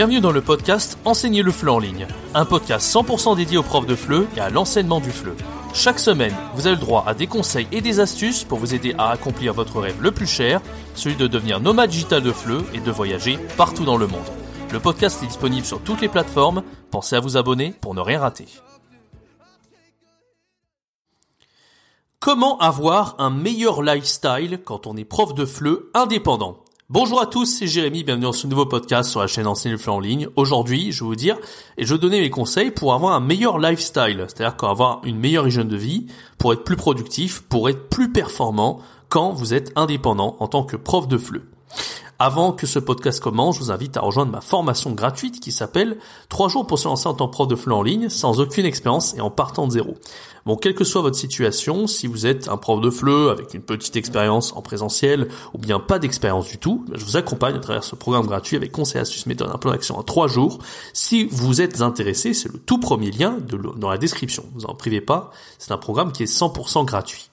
Bienvenue dans le podcast Enseigner le FLE en ligne, un podcast 100% dédié aux profs de FLE et à l'enseignement du FLE. Chaque semaine, vous avez le droit à des conseils et des astuces pour vous aider à accomplir votre rêve le plus cher, celui de devenir nomade digital de FLE et de voyager partout dans le monde. Le podcast est disponible sur toutes les plateformes, pensez à vous abonner pour ne rien rater. Comment avoir un meilleur lifestyle quand on est prof de FLE indépendant? Bonjour à tous, c'est Jérémy, bienvenue dans ce nouveau podcast sur la chaîne Enseigner le en ligne. Aujourd'hui, je vais vous dire et je vais donner mes conseils pour avoir un meilleur lifestyle, c'est-à-dire avoir une meilleure hygiène de vie, pour être plus productif, pour être plus performant quand vous êtes indépendant en tant que prof de FLE. Avant que ce podcast commence, je vous invite à rejoindre ma formation gratuite qui s'appelle 3 jours pour se lancer en tant que prof de FLE en ligne sans aucune expérience et en partant de zéro. Bon, quelle que soit votre situation, si vous êtes un prof de FLE avec une petite expérience en présentiel ou bien pas d'expérience du tout, je vous accompagne à travers ce programme gratuit avec conseils, astuces, méthodes, un plan d'action en 3 jours. Si vous êtes intéressé, c'est le tout premier lien dans la description. Vous en privez pas, c'est un programme qui est 100% gratuit.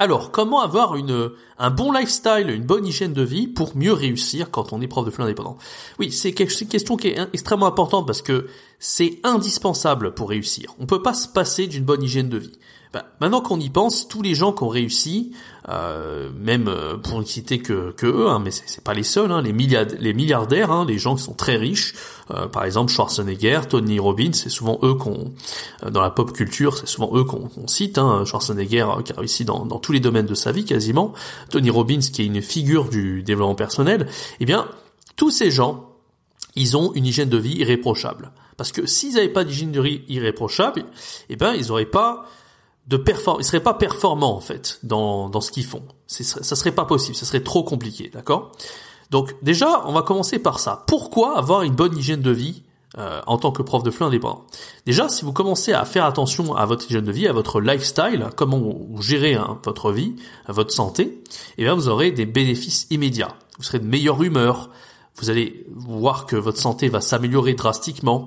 Alors, comment avoir une, un bon lifestyle, une bonne hygiène de vie pour mieux réussir quand on est prof de FLE indépendant Oui, c'est une question qui est extrêmement importante parce que c'est indispensable pour réussir. On peut pas se passer d'une bonne hygiène de vie. Bah, maintenant qu'on y pense, tous les gens qui ont réussi, euh, même euh, pour ne citer que, que eux, hein, mais c'est pas les seuls, hein, les, les milliardaires, hein, les gens qui sont très riches, euh, par exemple Schwarzenegger, Tony Robbins, c'est souvent eux qu'on, dans la pop culture, c'est souvent eux qu'on cite. Hein, Schwarzenegger qui a réussi dans, dans tous les domaines de sa vie quasiment, Tony Robbins qui est une figure du développement personnel. Eh bien, tous ces gens, ils ont une hygiène de vie irréprochable. Parce que s'ils n'avaient pas d'hygiène de vie irréprochable, eh ben ils n'auraient pas de perform ils seraient pas performants en fait dans, dans ce qu'ils font. Ça serait pas possible, ça serait trop compliqué, d'accord? Donc déjà, on va commencer par ça. Pourquoi avoir une bonne hygiène de vie euh, en tant que prof de FLE indépendant? Déjà, si vous commencez à faire attention à votre hygiène de vie, à votre lifestyle, comment vous gérez hein, votre vie, votre santé, eh bien vous aurez des bénéfices immédiats. Vous serez de meilleure humeur, vous allez voir que votre santé va s'améliorer drastiquement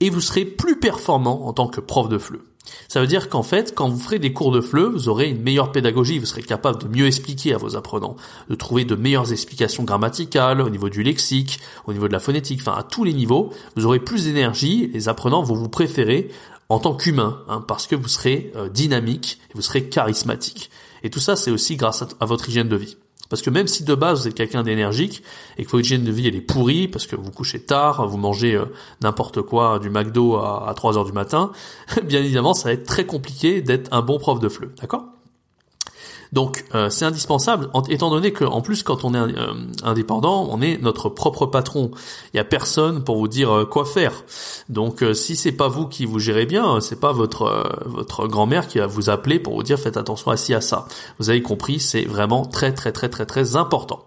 et vous serez plus performant en tant que prof de FLE. Ça veut dire qu'en fait, quand vous ferez des cours de FLE, vous aurez une meilleure pédagogie, vous serez capable de mieux expliquer à vos apprenants, de trouver de meilleures explications grammaticales au niveau du lexique, au niveau de la phonétique, enfin à tous les niveaux, vous aurez plus d'énergie, les apprenants vont vous préférer en tant qu'humain, hein, parce que vous serez euh, dynamique vous serez charismatique. Et tout ça, c'est aussi grâce à votre hygiène de vie. Parce que même si de base vous êtes quelqu'un d'énergique et que votre hygiène de vie elle est pourrie parce que vous couchez tard, vous mangez euh, n'importe quoi du McDo à, à 3 heures du matin, bien évidemment ça va être très compliqué d'être un bon prof de FLE, d'accord? Donc euh, c'est indispensable, étant donné qu'en plus quand on est euh, indépendant, on est notre propre patron. Il y a personne pour vous dire euh, quoi faire. Donc si c'est pas vous qui vous gérez bien, c'est pas votre votre grand-mère qui va vous appeler pour vous dire faites attention à ci à ça. Vous avez compris, c'est vraiment très très très très très important.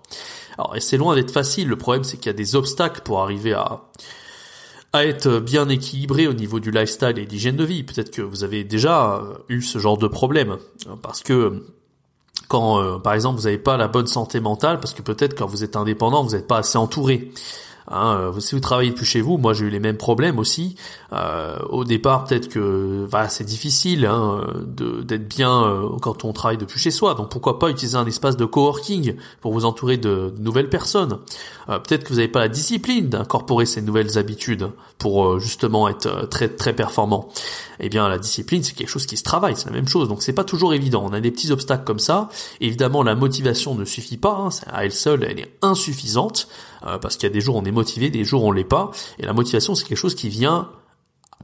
Alors et c'est loin d'être facile. Le problème c'est qu'il y a des obstacles pour arriver à à être bien équilibré au niveau du lifestyle et d'hygiène de vie. Peut-être que vous avez déjà eu ce genre de problème parce que quand euh, par exemple vous n'avez pas la bonne santé mentale parce que peut-être quand vous êtes indépendant vous n'êtes pas assez entouré Hein, euh, si vous travaillez depuis chez vous, moi j'ai eu les mêmes problèmes aussi. Euh, au départ, peut-être que voilà, c'est difficile hein, d'être bien euh, quand on travaille depuis chez soi. Donc pourquoi pas utiliser un espace de coworking pour vous entourer de, nouvelles personnes. peut-être que vous n'avez pas la discipline d'incorporer ces nouvelles habitudes pour justement être très très performant. Eh bien, la discipline, c'est quelque chose qui se travaille, c'est la même chose. Donc c'est pas toujours évident. On a des petits obstacles comme ça. Évidemment, la motivation ne suffit pas. Hein, à elle seule, elle est insuffisante. Euh, parce qu'il y a des jours on est motivé, des jours on l'est pas. Et la motivation, c'est quelque chose qui vient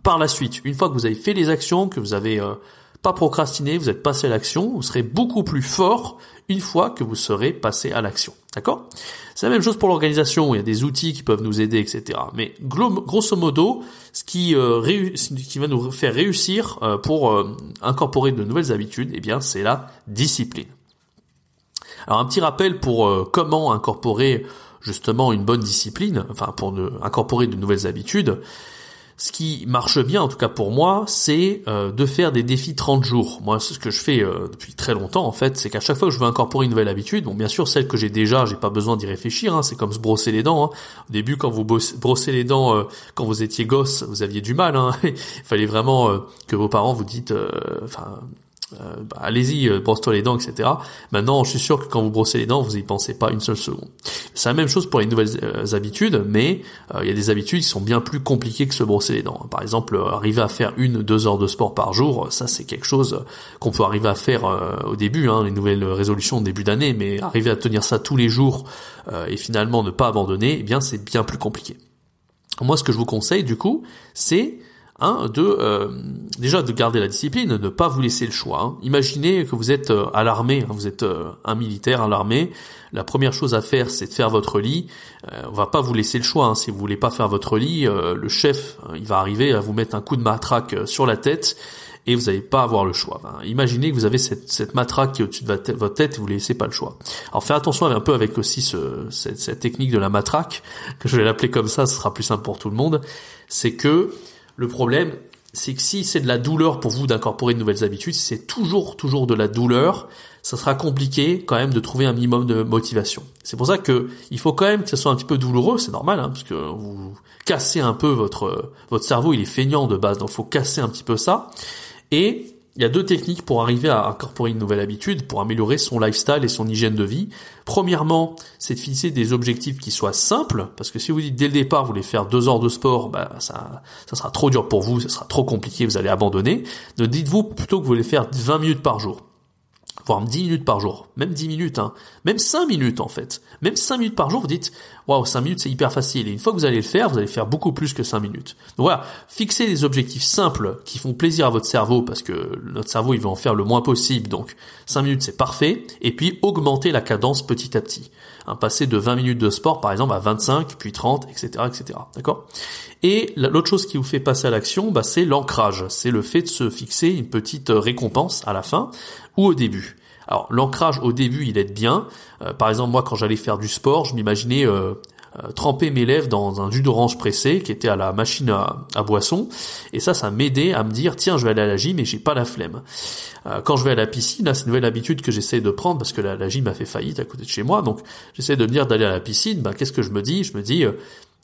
par la suite. Une fois que vous avez fait les actions, que vous avez euh, pas procrastiné, vous êtes passé à l'action, vous serez beaucoup plus fort une fois que vous serez passé à l'action. D'accord? C'est la même chose pour l'organisation, il y a des outils qui peuvent nous aider, etc. Mais grosso modo, ce qui, euh, va nous faire réussir pour incorporer de nouvelles habitudes, eh bien, c'est la discipline. Alors un petit rappel pour comment incorporer justement une bonne discipline, enfin pour incorporer de nouvelles habitudes, ce qui marche bien, en tout cas pour moi, c'est euh, de faire des défis 30 jours. Moi, ce que je fais euh, depuis très longtemps, en fait, c'est qu'à chaque fois que je veux incorporer une nouvelle habitude, bon, bien sûr, celle que j'ai déjà, j'ai pas besoin d'y réfléchir. Hein, c'est comme se brosser les dents. Hein. Au début, quand vous brossez les dents, euh, quand vous étiez gosse, vous aviez du mal. Hein. Il fallait vraiment que vos parents vous dites, euh, bah, allez-y, euh, brosse-toi les dents, etc. Maintenant, je suis sûr que quand vous brossez les dents, vous y pensez pas une seule seconde. C'est la même chose pour les nouvelles euh, habitudes, mais il y a des habitudes qui sont bien plus compliquées que se brosser les dents. Par exemple, arriver à faire une, deux heures de sport par jour, ça c'est quelque chose qu'on peut arriver à faire au début, hein, les nouvelles résolutions au début d'année, mais arriver à tenir ça tous les jours et finalement ne pas abandonner, eh bien c'est bien plus compliqué. Moi, ce que je vous conseille du coup, c'est Hein, de euh, déjà de garder la discipline, de ne pas vous laisser le choix. Hein. Imaginez que vous êtes euh, à l'armée, hein, vous êtes euh, un militaire à l'armée. La première chose à faire, c'est de faire votre lit. on va pas vous laisser le choix. Si vous voulez pas faire votre lit, le chef, il va arriver à vous mettre un coup de matraque sur la tête et vous n'allez pas avoir le choix. imaginez que vous avez cette, matraque qui est au-dessus de votre tête et vous ne laissez pas le choix. Alors faites attention un peu avec aussi ce, cette, cette technique de la matraque, que je vais l'appeler comme ça, ce sera plus simple pour tout le monde. C'est que le problème, c'est que si c'est de la douleur pour vous d'incorporer de nouvelles habitudes, si c'est toujours, toujours de la douleur, ça sera compliqué quand même de trouver un minimum de motivation. C'est pour ça que il faut quand même que ce soit un petit peu douloureux, c'est normal, hein, parce que vous cassez un peu votre votre cerveau, il est feignant de base, donc faut casser un petit peu ça. Et il y a deux techniques pour arriver à incorporer une nouvelle habitude, pour améliorer son lifestyle et son hygiène de vie. Premièrement, c'est de fixer des objectifs qui soient simples, parce que si vous dites dès le départ vous voulez faire deux heures de sport, bah ça, sera trop dur pour vous, ça sera trop compliqué, vous allez abandonner. Ne dites-vous plutôt que vous voulez faire 20 minutes par jour voire 10 minutes par jour, même 10 minutes, hein, même 5 minutes en fait, même 5 minutes par jour, vous dites, waouh, 5 minutes c'est hyper facile, et une fois que vous allez le faire, vous allez faire beaucoup plus que 5 minutes. Donc voilà, fixez des objectifs simples qui font plaisir à votre cerveau, parce que notre cerveau il veut en faire le moins possible, donc 5 minutes c'est parfait, et puis augmentez la cadence petit à petit. Hein, passer de 20 minutes de sport par exemple à 25, puis 30, etc. etc. D'accord? Et l'autre chose qui vous fait passer à l'action, bah, c'est l'ancrage, c'est le fait de se fixer une petite récompense à la fin ou au début. Alors l'ancrage au début il aide bien. Euh, par exemple moi quand j'allais faire du sport, je m'imaginais euh, euh, tremper mes lèvres dans un jus d'orange pressé qui était à la machine à, à boisson. Et ça ça m'aidait à me dire tiens je vais aller à la gym et j'ai pas la flemme. quand je vais à la piscine, là c'est une nouvelle habitude que j'essaie de prendre parce que la, gym a fait faillite à côté de chez moi. Donc j'essaie de me dire d'aller à la piscine, ben qu'est-ce que je me dis? Je me dis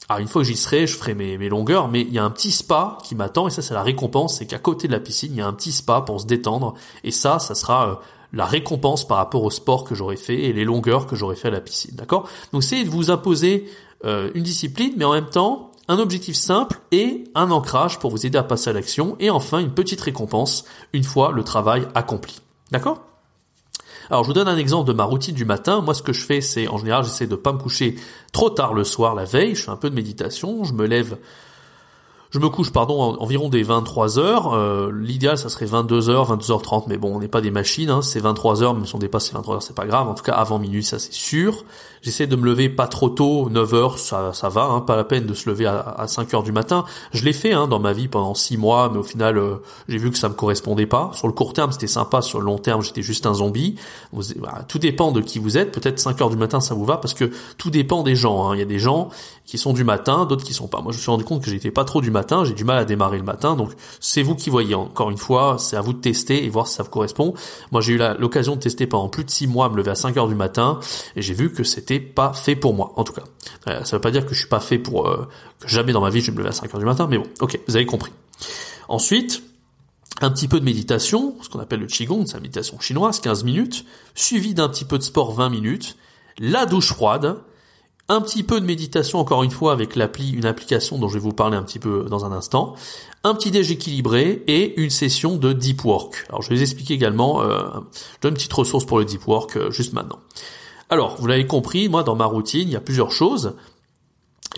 ah, une fois que j'y serai, je ferai mes, mes longueurs, mais il y a un petit spa qui m'attend, et ça c'est la récompense, c'est qu'à côté de la piscine, il y a un petit spa pour se détendre, et ça, ça sera euh, la récompense par rapport au sport que j'aurais fait et les longueurs que j'aurais fait à la piscine, d'accord? Donc c'est de vous imposer euh, une discipline, mais en même temps, un objectif simple et un ancrage pour vous aider à passer à l'action, et enfin une petite récompense une fois le travail accompli, d'accord? Alors je vous donne un exemple de ma routine du matin. Moi ce que je fais c'est en général j'essaie de pas me coucher trop tard le soir la veille, je fais un peu de méditation, je me lève je me couche, pardon, environ des 23 heures. Euh, l'idéal, ça serait 22 heures, 22 h 30, mais bon, on n'est pas des machines. Hein, c'est 23 heures, même si on dépasse les 23 heures, c'est pas grave. En tout cas, avant minuit, ça c'est sûr. J'essaie de me lever pas trop tôt, 9 heures, ça, ça va. Hein, pas la peine de se lever à, 5 heures du matin. Je l'ai fait hein, dans ma vie pendant 6 mois, mais au final, euh, j'ai vu que ça me correspondait pas. Sur le court terme, c'était sympa. Sur le long terme, j'étais juste un zombie. tout dépend de qui vous êtes. Peut-être 5 heures du matin, ça vous va, parce que tout dépend des gens. Hein. Il y a des gens qui sont du matin, d'autres qui sont pas. Moi, je me suis rendu compte que j'étais pas trop du matin, j'ai du mal à démarrer le matin, donc c'est vous qui voyez. Encore une fois, c'est à vous de tester et voir si ça vous correspond. Moi, j'ai eu l'occasion de tester pendant plus de six mois, me lever à 5 heures du matin, et j'ai vu que c'était pas fait pour moi, en tout cas. Euh, ça veut pas dire que je suis pas fait pour euh, que jamais dans ma vie je vais me lever à 5 heures du matin, mais bon, ok, vous avez compris. Ensuite, un petit peu de méditation, ce qu'on appelle le qigong, c'est la méditation chinoise, 15 minutes, suivi d'un petit peu de sport 20 minutes, la douche froide, un petit peu de méditation encore une fois avec l'appli, une application dont je vais vous parler un petit peu dans un instant, un petit déj équilibré et une session de deep work. Alors je vais vous expliquer également, euh, une petite ressource pour le deep work euh, juste maintenant. Alors, vous l'avez compris, moi dans ma routine, il y a plusieurs choses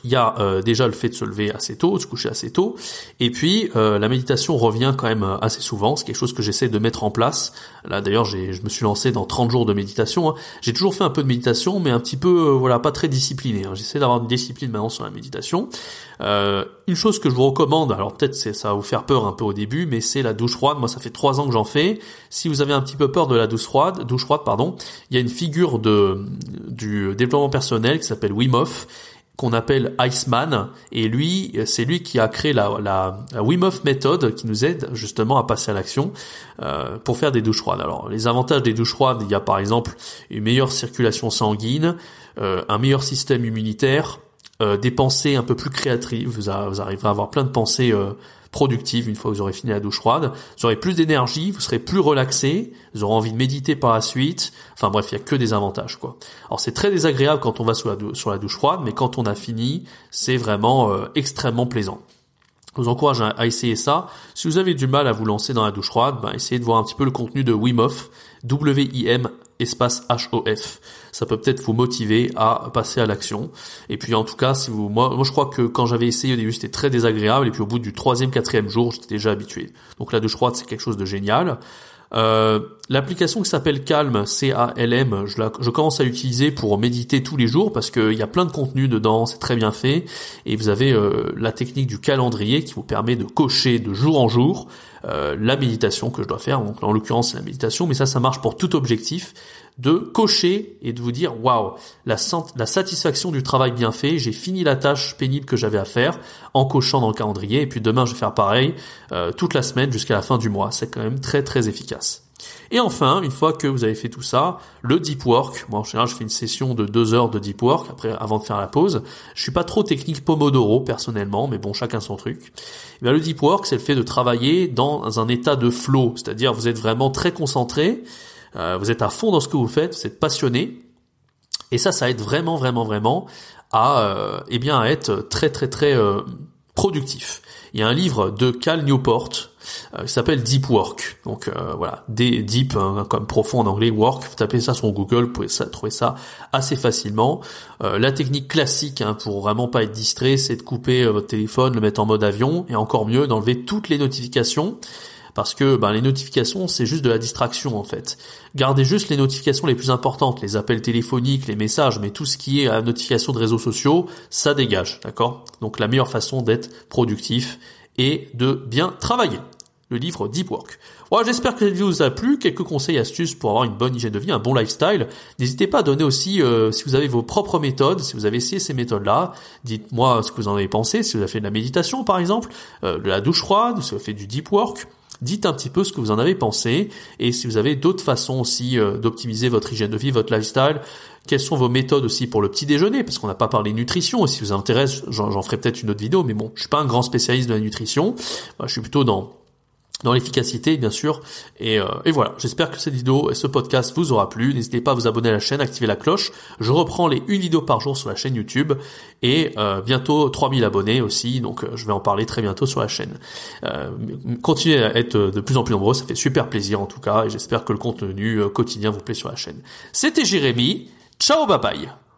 il y a euh, déjà le fait de se lever assez tôt, de se coucher assez tôt, et puis euh, la méditation revient quand même euh, assez souvent, c'est quelque chose que j'essaie de mettre en place. Là d'ailleurs, je me suis lancé dans 30 jours de méditation. Hein. J'ai toujours fait un peu de méditation, mais un petit peu, voilà, pas très discipliné. Hein. J'essaie d'avoir une discipline maintenant sur la méditation. une chose que je vous recommande, alors peut-être ça va vous faire peur un peu au début, mais c'est la douche froide. Moi, ça fait trois ans que j'en fais. Si vous avez un petit peu peur de la douche froide, douche froide, pardon, il y a une figure de du développement personnel qui s'appelle Wim qu'on appelle Iceman et lui c'est lui qui a créé la, la, Wim Hof méthode qui nous aide justement à passer à l'action euh, pour faire des douches froides. Alors les avantages des douches froides, il y a par exemple une meilleure circulation sanguine, euh, un meilleur système immunitaire, euh, des pensées un peu plus créatrives. Vous, arriverez à avoir plein de pensées productive une fois que vous aurez fini la douche froide. Vous aurez plus d'énergie, vous serez plus relaxé, vous aurez envie de méditer par la suite. Enfin bref, il y a que des avantages quoi. Alors c'est très désagréable quand on va sur la, douche froide, mais quand on a fini, c'est vraiment euh, extrêmement plaisant. Je vous encourage à, essayer ça. Si vous avez du mal à vous lancer dans la douche froide, ben, essayez de voir un petit peu le contenu de Wim Hof, W-I-M espace H-O-F. Ça peut peut-être vous motiver à passer à l'action. Et puis en tout cas, si vous, moi, moi je crois que quand j'avais essayé au début, c'était très désagréable. Et puis au bout du troisième, quatrième jour, j'étais déjà habitué. Donc la douche froide, c'est quelque chose de génial. Euh, L'application qui s'appelle Calm, C-A-L-M, je, la, je commence à l'utiliser pour méditer tous les jours parce qu'il y a plein de contenu dedans, c'est très bien fait. Et vous avez euh, la technique du calendrier qui vous permet de cocher de jour en jour euh, la méditation que je dois faire. Donc en l'occurrence c'est la méditation, mais ça ça marche pour tout objectif de cocher et de vous dire waouh la, satisfaction du travail bien fait. J'ai fini la tâche pénible que j'avais à faire en cochant dans le calendrier et puis demain je vais faire pareil euh, toute la semaine jusqu'à la fin du mois. C'est quand même très très efficace. Et enfin, une fois que vous avez fait tout ça, le deep work. Moi, en général, je fais une session de deux heures de deep work après, avant de faire la pause. Je suis pas trop technique Pomodoro personnellement, mais bon, chacun son truc. Et eh bien, le deep work, c'est le fait de travailler dans un état de flow, c'est-à-dire vous êtes vraiment très concentré, euh, vous êtes à fond dans ce que vous faites, vous êtes passionné. Et ça, ça aide vraiment, vraiment, vraiment à, euh, eh bien, à être très, très, très euh, Il y a un livre de Cal Newport euh, qui s'appelle Deep Work. Donc euh, voilà, des deep hein, comme profond en anglais, work. Vous tapez ça sur Google, vous pouvez trouver ça assez facilement. Euh, la technique classique hein, pour vraiment pas être distrait, c'est de couper votre téléphone, le mettre en mode avion, et encore mieux d'enlever toutes les notifications parce que ben, les notifications c'est juste de la distraction en fait. Gardez juste les notifications les plus importantes, les appels téléphoniques, les messages, mais tout ce qui est à notification de réseaux sociaux, ça dégage, d'accord? Donc la meilleure façon d'être productif et de bien travailler le livre Deep Work. Voilà, j'espère que cette vidéo vous a plu. Quelques conseils astuces pour avoir une bonne hygiène de vie, un bon lifestyle. N'hésitez pas à donner aussi, euh, si vous avez vos propres méthodes, si vous avez essayé ces méthodes-là, dites-moi ce que vous en avez pensé, si vous avez fait de la méditation par exemple, euh, de la douche froide, si vous avez fait du deep work. Dites un petit peu ce que vous en avez pensé et si vous avez d'autres façons aussi euh, d'optimiser votre hygiène de vie, votre lifestyle. Quelles sont vos méthodes aussi pour le petit déjeuner? Parce qu'on n'a pas parlé nutrition. Et si vous intéresse, j'en ferai peut-être une autre vidéo. Mais bon, je suis pas un grand spécialiste de la nutrition. je suis plutôt dans dans l'efficacité bien sûr. Et, euh, et voilà. J'espère que cette vidéo et ce podcast vous aura plu. N'hésitez pas à vous abonner à la chaîne activer la cloche. Je reprends les une vidéo par jour sur la chaîne YouTube. Et euh, bientôt 3000 abonnés aussi. Donc euh, je vais en parler très bientôt sur la chaîne. Continuez à être de plus en plus nombreux. Ça fait super plaisir en tout cas. Et j'espère que le contenu quotidien vous plaît sur la chaîne. C'était Jérémy. Ciao bye bye